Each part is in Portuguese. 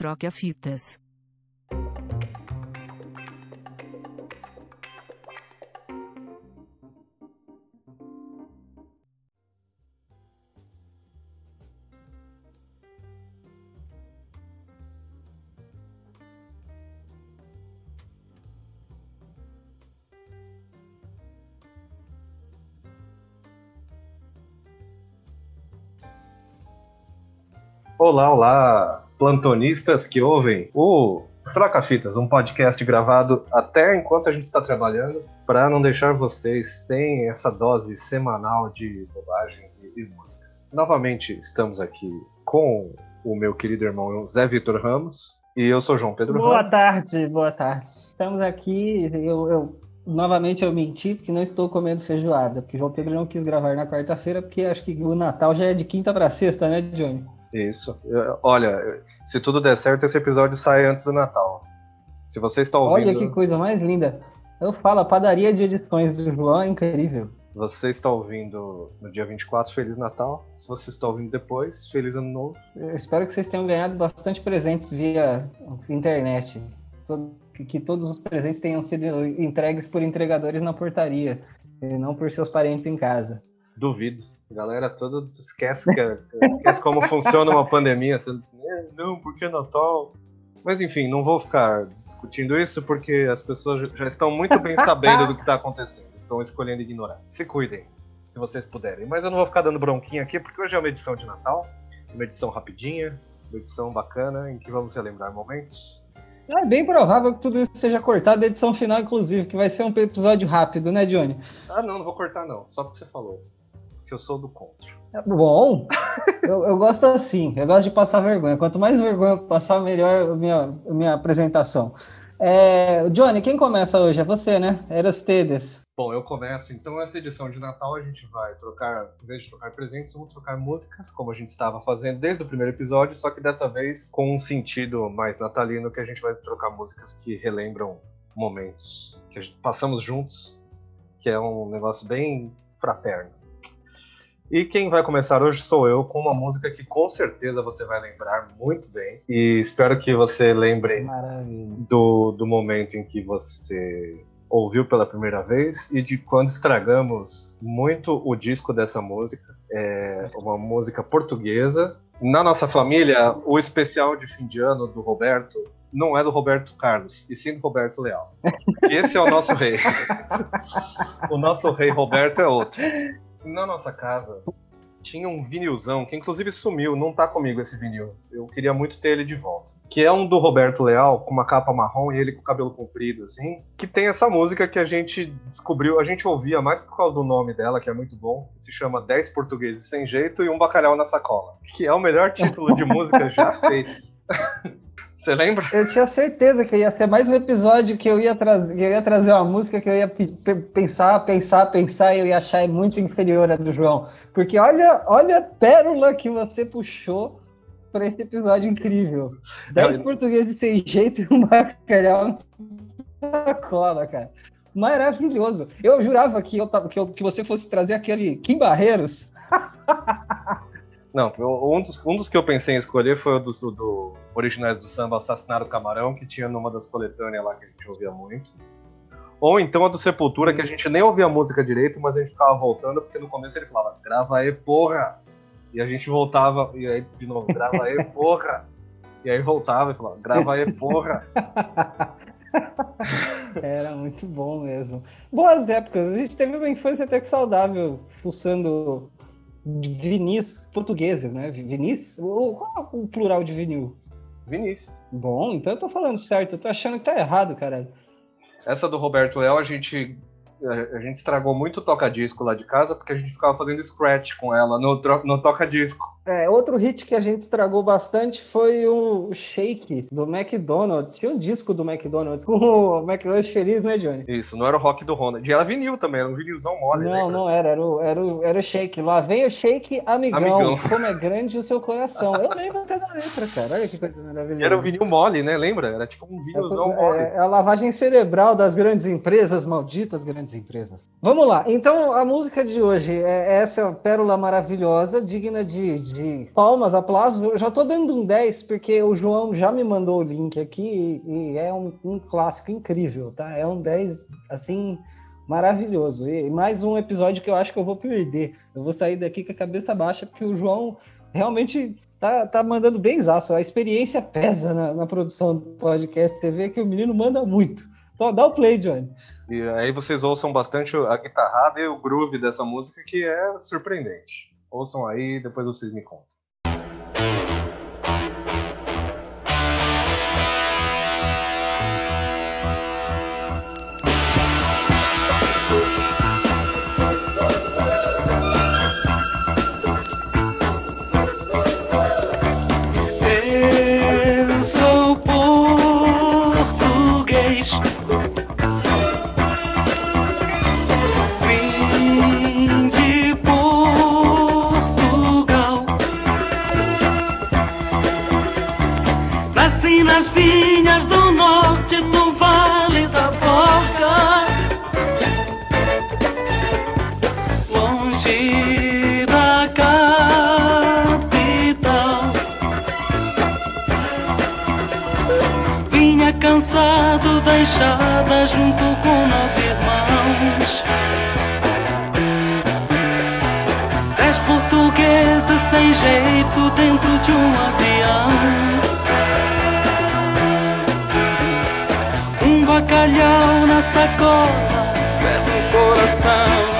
Troca Fitas. Olá, olá, plantonistas que ouvem o Troca Fitas, um podcast gravado até enquanto a gente está trabalhando, para não deixar vocês sem essa dose semanal de bobagens e, e músicas. Novamente estamos aqui com o meu querido irmão Zé Vitor Ramos e eu sou João Pedro Boa Ramos. tarde, boa tarde. Estamos aqui, eu, eu- novamente eu menti porque não estou comendo feijoada, porque João Pedro não quis gravar na quarta-feira, porque acho que o Natal já é de quinta para sexta, né, Johnny? Isso. Olha, se tudo der certo, esse episódio sai antes do Natal. Se você está Olha ouvindo, que coisa mais linda. Eu falo, a padaria de edições do João é incrível. você está ouvindo no dia 24, Feliz Natal. Se você está ouvindo depois, Feliz Ano Novo. Eu espero que vocês tenham ganhado bastante presentes via internet. Que todos os presentes tenham sido entregues por entregadores na portaria, e não por seus parentes em casa. Duvido. A galera toda esquece, que, esquece como funciona uma pandemia. Você, "É, Não, porque Natal. Mas enfim, não vou ficar discutindo isso porque as pessoas já- já estão muito bem sabendo do que está acontecendo. Estão escolhendo ignorar. Se cuidem, se vocês puderem. Mas eu não vou ficar dando bronquinha aqui porque hoje é uma edição de Natal. Uma edição rapidinha, uma edição bacana em que vamos relembrar momentos. É bem provável que tudo isso seja cortado da edição final, inclusive, que vai ser um episódio rápido, né, Johnny? Ah, não, não vou cortar não. Só porque você falou. Porque eu sou do contra. É Bom, eu, eu gosto assim, eu gosto de passar vergonha. Quanto mais vergonha eu passar, melhor a minha, a minha apresentação. É, Johnny, quem começa hoje? É você, né? Eras Tedes. Bom, eu começo. Então, essa edição de Natal a gente vai trocar, em vez de trocar presentes, vamos trocar músicas, como a gente estava fazendo desde o primeiro episódio, só que dessa vez com um sentido mais natalino, que a gente vai trocar músicas que relembram momentos que a gente passamos juntos, que é um negócio bem fraterno. E quem vai começar hoje sou eu, com uma música que com certeza você vai lembrar muito bem. E espero que você lembre Maravilha. do, do momento em que você ouviu pela primeira vez e de quando estragamos muito o disco dessa música. É uma música portuguesa. Na nossa família, o especial de fim de ano do Roberto não é do Roberto Carlos, e sim do Roberto Leal. Esse é o nosso rei. o nosso rei Roberto é outro. Na nossa casa tinha um vinilzão que inclusive sumiu, não tá comigo esse vinil. Eu queria muito ter ele de volta. Que é um do Roberto Leal, com uma capa marrom e ele com o cabelo comprido, assim. Que tem essa música que a gente descobriu, a gente ouvia mais por causa do nome dela, que é muito bom. Que se chama 10 Portugueses Sem Jeito e um Bacalhau na Sacola. Que é o melhor título de música já feito. Você lembra? Eu tinha certeza que ia ser mais um episódio que eu ia trazer, que eu ia trazer uma música que eu ia pe- pe- pensar, pensar, pensar e eu ia achar muito inferior à do João. Porque olha, olha a pérola que você puxou para esse episódio incrível. Dez Eu- portugueses sem jeito e um bacalhau na cola, cara. Maravilhoso. Eu jurava que, eu, tava- que, eu- que você fosse trazer aquele Kim Barreiros. Não, um dos, um dos que eu pensei em escolher foi o do, do Originais do Samba Assassinaram o Camarão, que tinha numa das coletâneas lá que a gente ouvia muito. Ou então a do Sepultura, que a gente nem ouvia a música direito, mas a gente ficava voltando, porque no começo ele falava, grava aí, porra! E a gente voltava, e aí de novo, grava aí, porra! E aí voltava e falava, grava aí, porra! Era muito bom mesmo. Boas épocas. A gente teve uma infância até que saudável, fuçando vinis portugueses, né? Vinis? Qual é o plural de vinil? Vinícius. Bom, então eu tô falando certo. Eu tô achando que tá errado, caralho. Essa do Roberto Leal, a gente, a, gente estragou muito o toca-disco lá de casa, porque a gente ficava fazendo scratch com ela no, no toca-disco. É, outro hit que a gente estragou bastante foi o Shake do McDonald's. Tinha um disco do McDonald's com o McDonald's feliz, né, Johnny? Isso, não era o rock do Ronald. E era vinil também, era um vinilzão mole. Não, lembra? não era, era o, era, o, era o Shake. Lá vem o Shake, amigão, Amigão. como é grande o seu coração. Eu lembro até da letra, cara. Olha que coisa maravilhosa. Era um vinil mole, né? Lembra? Era tipo um vinilzão mole. É, é a lavagem cerebral das grandes empresas, malditas grandes grandes empresas. Vamos lá. Então, a música de hoje é essa pérola maravilhosa, digna de, de palmas, aplausos. Eu já estou dando um 10, porque o João já me mandou o link aqui e, e é um, um, clássico incrível, tá? É um 10, assim, maravilhoso. E mais um episódio que eu acho que eu vou perder. Eu vou sair daqui com a cabeça baixa, porque o João realmente tá, tá mandando bem exaço. A experiência pesa na, na produção do podcast. Você vê que o menino manda muito. Então, dá o play, Johnny. E aí vocês ouçam bastante a guitarrada e o groove dessa música, que é surpreendente. Ouçam aí, depois vocês me contam. please? Sem jeito dentro de um avião. Um bacalhau na sacola, fé no coração.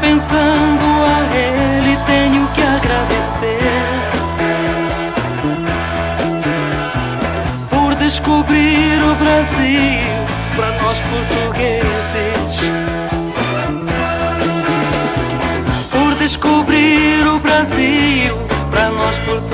pensando a ele tenho que agradecer por descobrir o Brasil para nós portugueses. Por descobrir o Brasil para nós portugueses.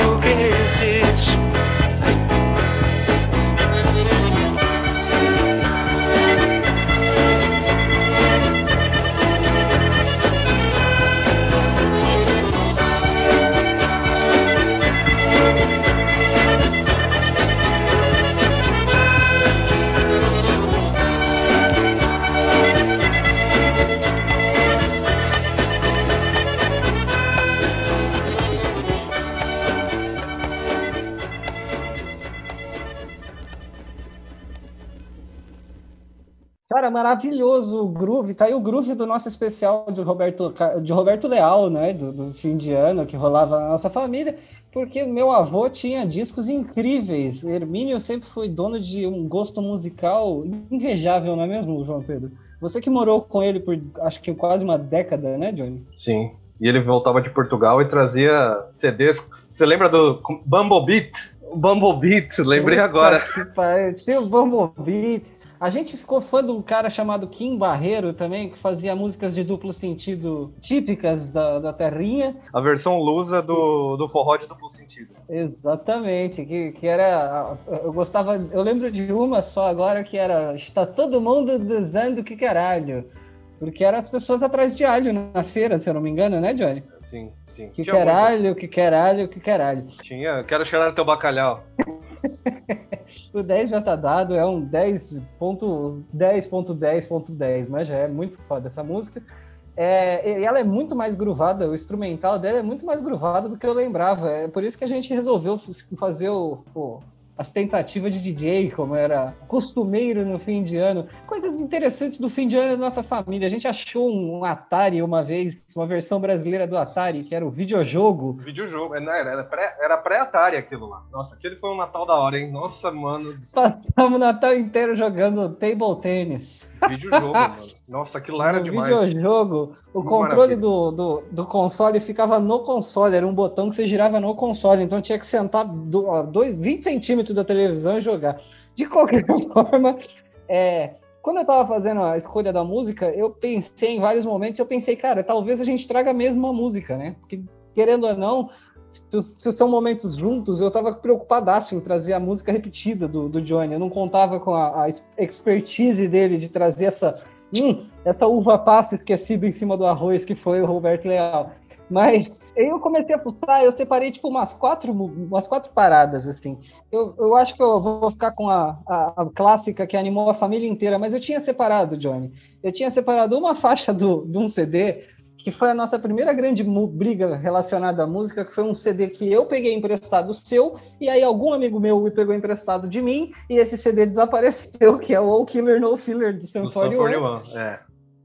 Maravilhoso o groove. Tá aí o groove do nosso especial de Roberto, de Roberto Leal, né? Do, do fim de ano que rolava na nossa família, porque meu avô tinha discos incríveis. Hermínio sempre foi dono de um gosto musical invejável, não é mesmo, João Pedro? Você que morou com ele por acho que quase uma década, né, Johnny? Sim. E ele voltava de Portugal e trazia CDs. Você lembra do Bumblebeat? Bumblebeat, lembrei agora. Tinha o Bumblebeat. A gente ficou fã de um cara chamado Kim Barreiro também, que fazia músicas de duplo sentido típicas da, da terrinha. A versão lusa do, do forró de duplo sentido. Exatamente, que, que era. Eu gostava. Eu lembro de uma só agora que era Está todo mundo dizendo que caralho. Porque eram as pessoas atrás de alho na feira, se eu não me engano, né, Johnny? Sim, sim. Que Tinha quer muito. alho, que quer alho, que quer alho. Tinha. Quero cheirar teu bacalhau. O 10 já tá dado, é um 10.10.10.10, mas já é muito foda essa música. É, e ela é muito mais gruvada, o instrumental dela é muito mais gruvado do que eu lembrava. É por isso que a gente resolveu fazer o, o- as tentativas de DJ, como era costumeiro no fim de ano. Coisas interessantes do fim de ano da nossa família. A gente achou um Atari uma vez, uma versão brasileira do Atari, que era o videojogo. Videojogo. É, Era, era pré- pré-Atari aquilo lá. Nossa, aquele foi um Natal da hora, hein? Nossa, mano. Passamos o Natal inteiro jogando table tennis. Videojogo, mano. Nossa, aquilo lá era no demais. videojogo, o Muito controle do, do, do console ficava no console, era um botão que você girava no console, então tinha que sentar do, ó, dois, 20 centímetros da televisão e jogar. De qualquer forma, é, quando eu tava fazendo a escolha da música, eu pensei em vários momentos, eu pensei, cara, talvez a gente traga a mesma música, né? Porque, querendo ou não, se, são momentos juntos, eu tava preocupadaço em trazer a música repetida do, do Johnny. Eu não contava com a, a expertise dele de trazer essa Hum, essa uva passa esquecida em cima do arroz que foi o Roberto Leal. Mas eu comecei a fuçar, eu separei tipo umas quatro, umas quatro paradas, assim. Eu, eu acho que eu vou ficar com a, a, a clássica que animou a família inteira, mas eu tinha separado, Johnny. Eu tinha separado uma faixa do, de um CD que foi a nossa primeira grande briga relacionada à música, que foi um CD que eu peguei emprestado seu, e aí algum amigo meu me pegou emprestado de mim, e esse CD desapareceu, que é o All Killer No Filler do Do Sam Sun 41. 41. É.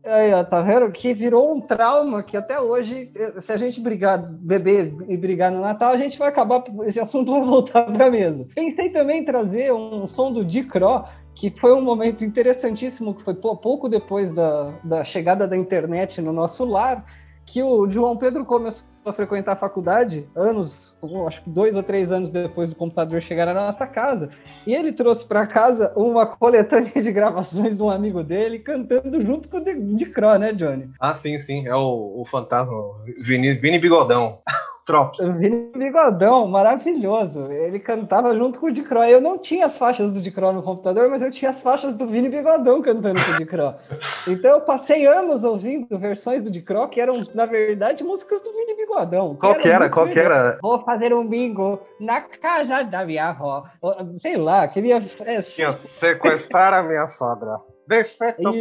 Aí, ó, tá vendo? Que virou um trauma que até hoje, eh, se a gente brigar, beber e brigar no Natal, a gente vai acabar, esse assunto vai voltar pra mesa. Pensei também em trazer um som do Dicró, que foi um momento interessantíssimo, que foi pou- pouco depois da, da chegada da internet no nosso lar, que o João Pedro começou a frequentar a faculdade, anos, acho que dois ou três anos depois do computador chegar na nossa casa, e ele trouxe para casa uma coletânea de gravações de um amigo dele cantando junto com o de, de Cro, né, Johnny? Ah, sim, sim. É o, o fantasma. Vini, Vini Bigodão. Trops. Vini Bigodão, maravilhoso. Ele cantava junto com o de Cro. Eu não tinha as faixas do de Cro no computador, mas eu tinha as faixas do Vini Bigodão cantando com o de Cro. Então eu passei anos ouvindo versões do de Cro que eram, na verdade, músicas do Vini Bigodão. Qual que era? Qual que era? Vou fazer um bingo na casa da minha avó. Sei lá, queria. É, Tinha sequestrar a minha sogra.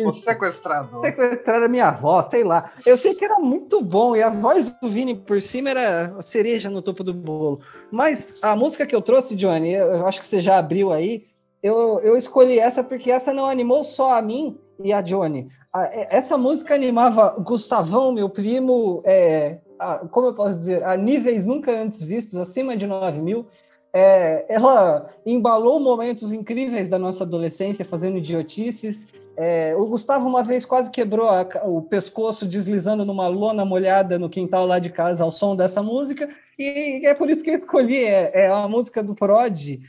Isso. sequestrador. sequestrar a minha avó, sei lá. Eu sei que era muito bom e a voz do Vini por cima era a cereja no topo do bolo. Mas a música que eu trouxe, Johnny, eu acho que você já abriu aí. Eu, eu escolhi essa porque essa não animou só a mim e a Johnny. É- essa música animava o Gustavão, meu primo, é, a- como eu posso dizer, a níveis nunca antes vistos, acima de 9 mil. É, ela embalou momentos incríveis da nossa adolescência fazendo idiotices. É, o Gustavo uma vez quase quebrou a o pescoço deslizando numa lona molhada no quintal lá de casa ao som dessa música, e é por isso que eu escolhi. É, é a música do Prod,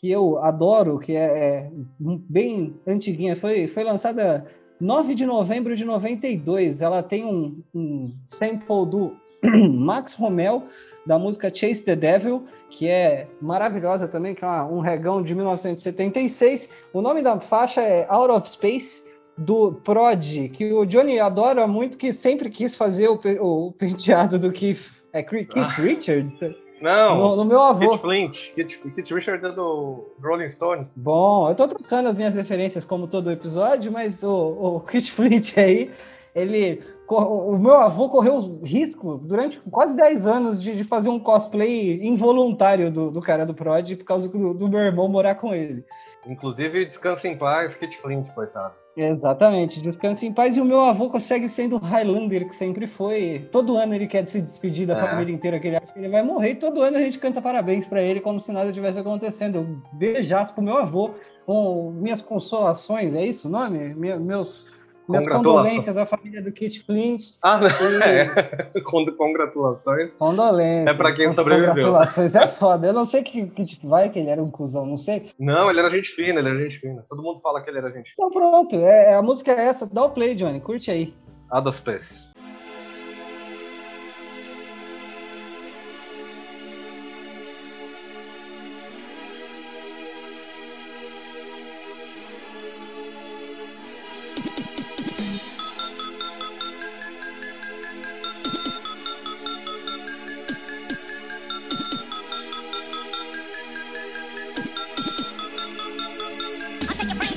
que eu adoro, que é, é bem antiguinha. Foi, foi lançada 9 de novembro de 92. Ela tem um, um sample do Max Romel, da música Chase the Devil, que é maravilhosa também, que é uma- um regão de 1976. O nome da faixa é Out of Space, do Prod, que o Johnny adora muito, que sempre quis fazer o, pe- o penteado do Keith, é, Keith Ah. Richards, Não, no, no meu avô. Kit Flint. Kit, Kit Richard é do Rolling Stones. Bom, eu tô trocando as minhas referências como todo episódio, mas o, o Flint aí, ele. O meu avô correu risco durante quase 10 anos de, de fazer um cosplay involuntário do, do cara do Prod por causa do, do meu irmão morar com ele. Inclusive, Descansa em Paz, Kit Flint, coitado. Exatamente, descanse em paz. E o meu avô consegue sendo o Highlander, que sempre foi. Todo ano ele quer se despedir da É. família inteira, que ele acha que ele vai morrer. E todo ano a gente canta parabéns pra ele, como se nada tivesse acontecendo. Eu beijaço pro meu avô, com minhas consolações, é isso o nome? Me- Meus, minhas condolências à família do Kit Flint. Ah, E- é. Con- Congratulações. Condolências. É pra quem sobreviveu. Congratulações. É foda. Eu não sei que, que tipo, vai que ele era um cuzão, não sei. Não, ele era gente fina, ele era gente fina. Todo mundo fala que ele era gente fina. Então pronto, é, a música é essa. Dá o play, Johnny. Curte aí. A dos pés. your brain.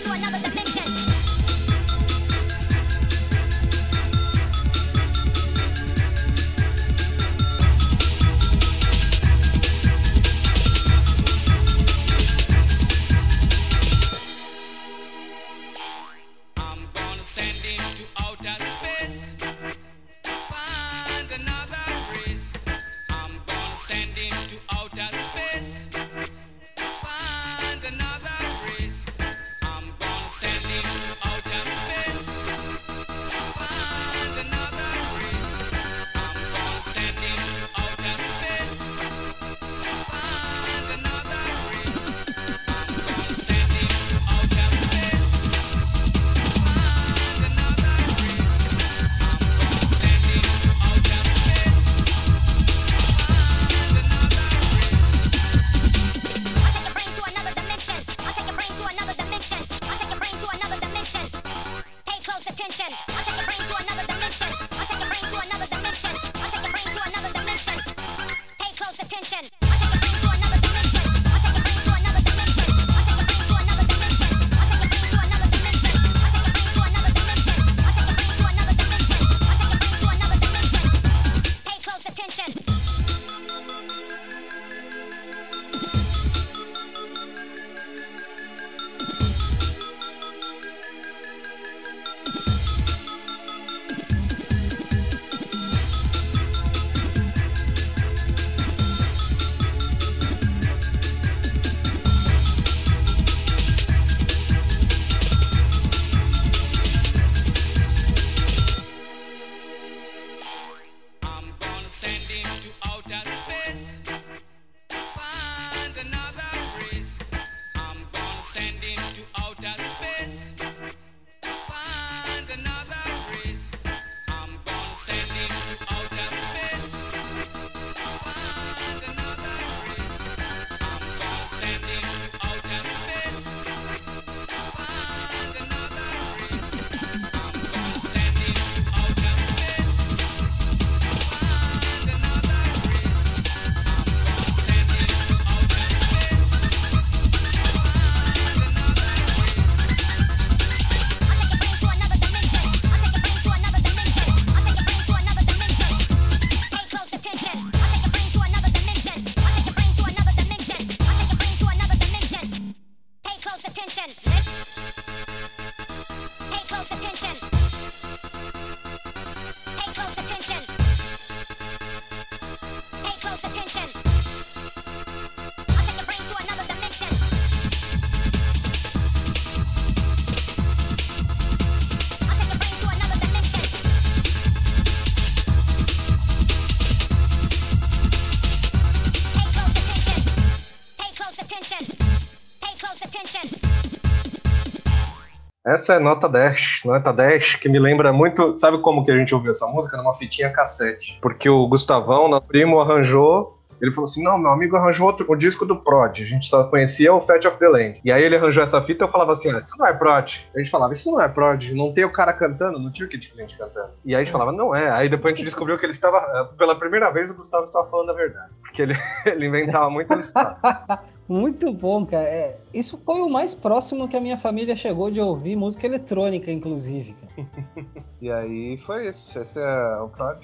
Essa é nota 10, nota 10, que me lembra muito. Sabe como que a gente ouviu essa música? Numa fitinha cassete. Porque o Gustavão, nosso primo, arranjou ele falou assim: não, meu amigo arranjou outro, o disco do Prod. A gente só conhecia o Fat of the Land. E aí ele arranjou essa fita eu falava assim: ah, isso não é Prod. A gente falava: isso não é Prod. Não tem o cara cantando, não tinha o Kid Clint cantando. E aí a gente falava: não é. Aí depois a gente descobriu que ele estava. Pela primeira vez o Gustavo estava falando a verdade. Porque ele, ele inventava muitas Muito bom, cara. É, isso foi o mais próximo que a minha família chegou de ouvir música eletrônica, inclusive. e aí foi isso. Esse é o Prod.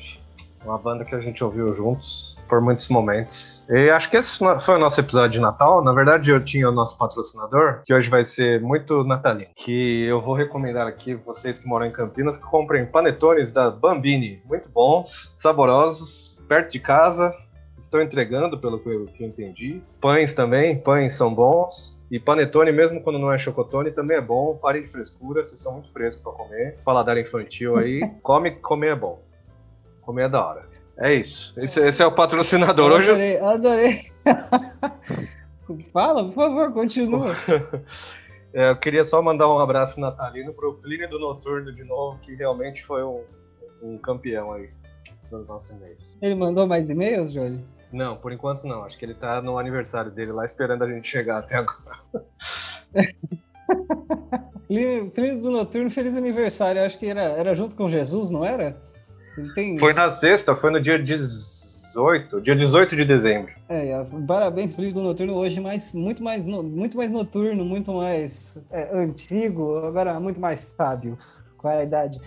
Uma banda que a gente ouviu juntos por muitos momentos. E acho que esse foi o nosso episódio de Natal. Na verdade, eu tinha o nosso patrocinador, que hoje vai ser muito natalino. Que eu vou recomendar aqui, vocês que moram em Campinas, que comprem panetones da Bambini. Muito bons, saborosos, perto de casa. Estou entregando, pelo que eu, que eu entendi. Pães também, pães são bons. E panetone, mesmo quando não é chocotone, também é bom. Parem de frescura, vocês são muito frescos para comer. Paladar infantil aí. Come, comer é bom. Comer é da hora. É isso. Esse, esse é o patrocinador. Hoje adorei, adorei. Fala, por favor, continua. É, eu queria só mandar um abraço natalino pro Plínio do Noturno de novo, que realmente foi um, um campeão aí dos nossos e-mails. Ele mandou mais e-mails, Johnny? Não, por enquanto não. Acho que ele tá no aniversário dele lá esperando a gente chegar até agora. Plínio do Noturno, feliz aniversário. Acho que era, era junto com Jesus, não era? Tem... Foi na sexta, foi no dia 18, dia 18 de dezembro. É, parabéns pro do Noturno hoje, mas muito mais, muito mais noturno, muito mais é, antigo, agora muito mais sábio com a idade.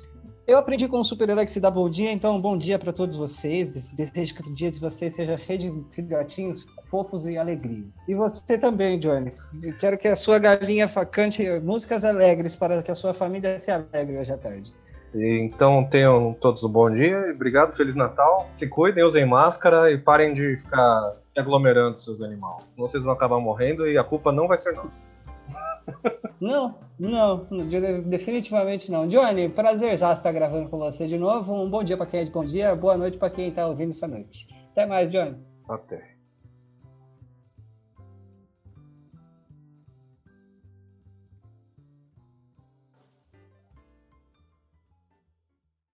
Eu aprendi com o super-herói que se dá bom dia, então bom dia para todos vocês. Desejo que o dia de vocês seja cheio de filhotinhos fofos e alegria. E você também, Johnny. quero que a sua galinha cante músicas alegres para que a sua família se alegre hoje à tarde. Então tenham todos um bom dia, obrigado, Feliz Natal. Se cuidem, usem máscara e parem de ficar aglomerando seus animais. Senão vocês vão acabar morrendo e a culpa não vai ser nossa. Não, não, definitivamente não. Johnny, prazer já estar gravando com você de novo. Um bom dia para quem é de bom dia, boa noite para quem está ouvindo essa noite. Até mais, Johnny. Até.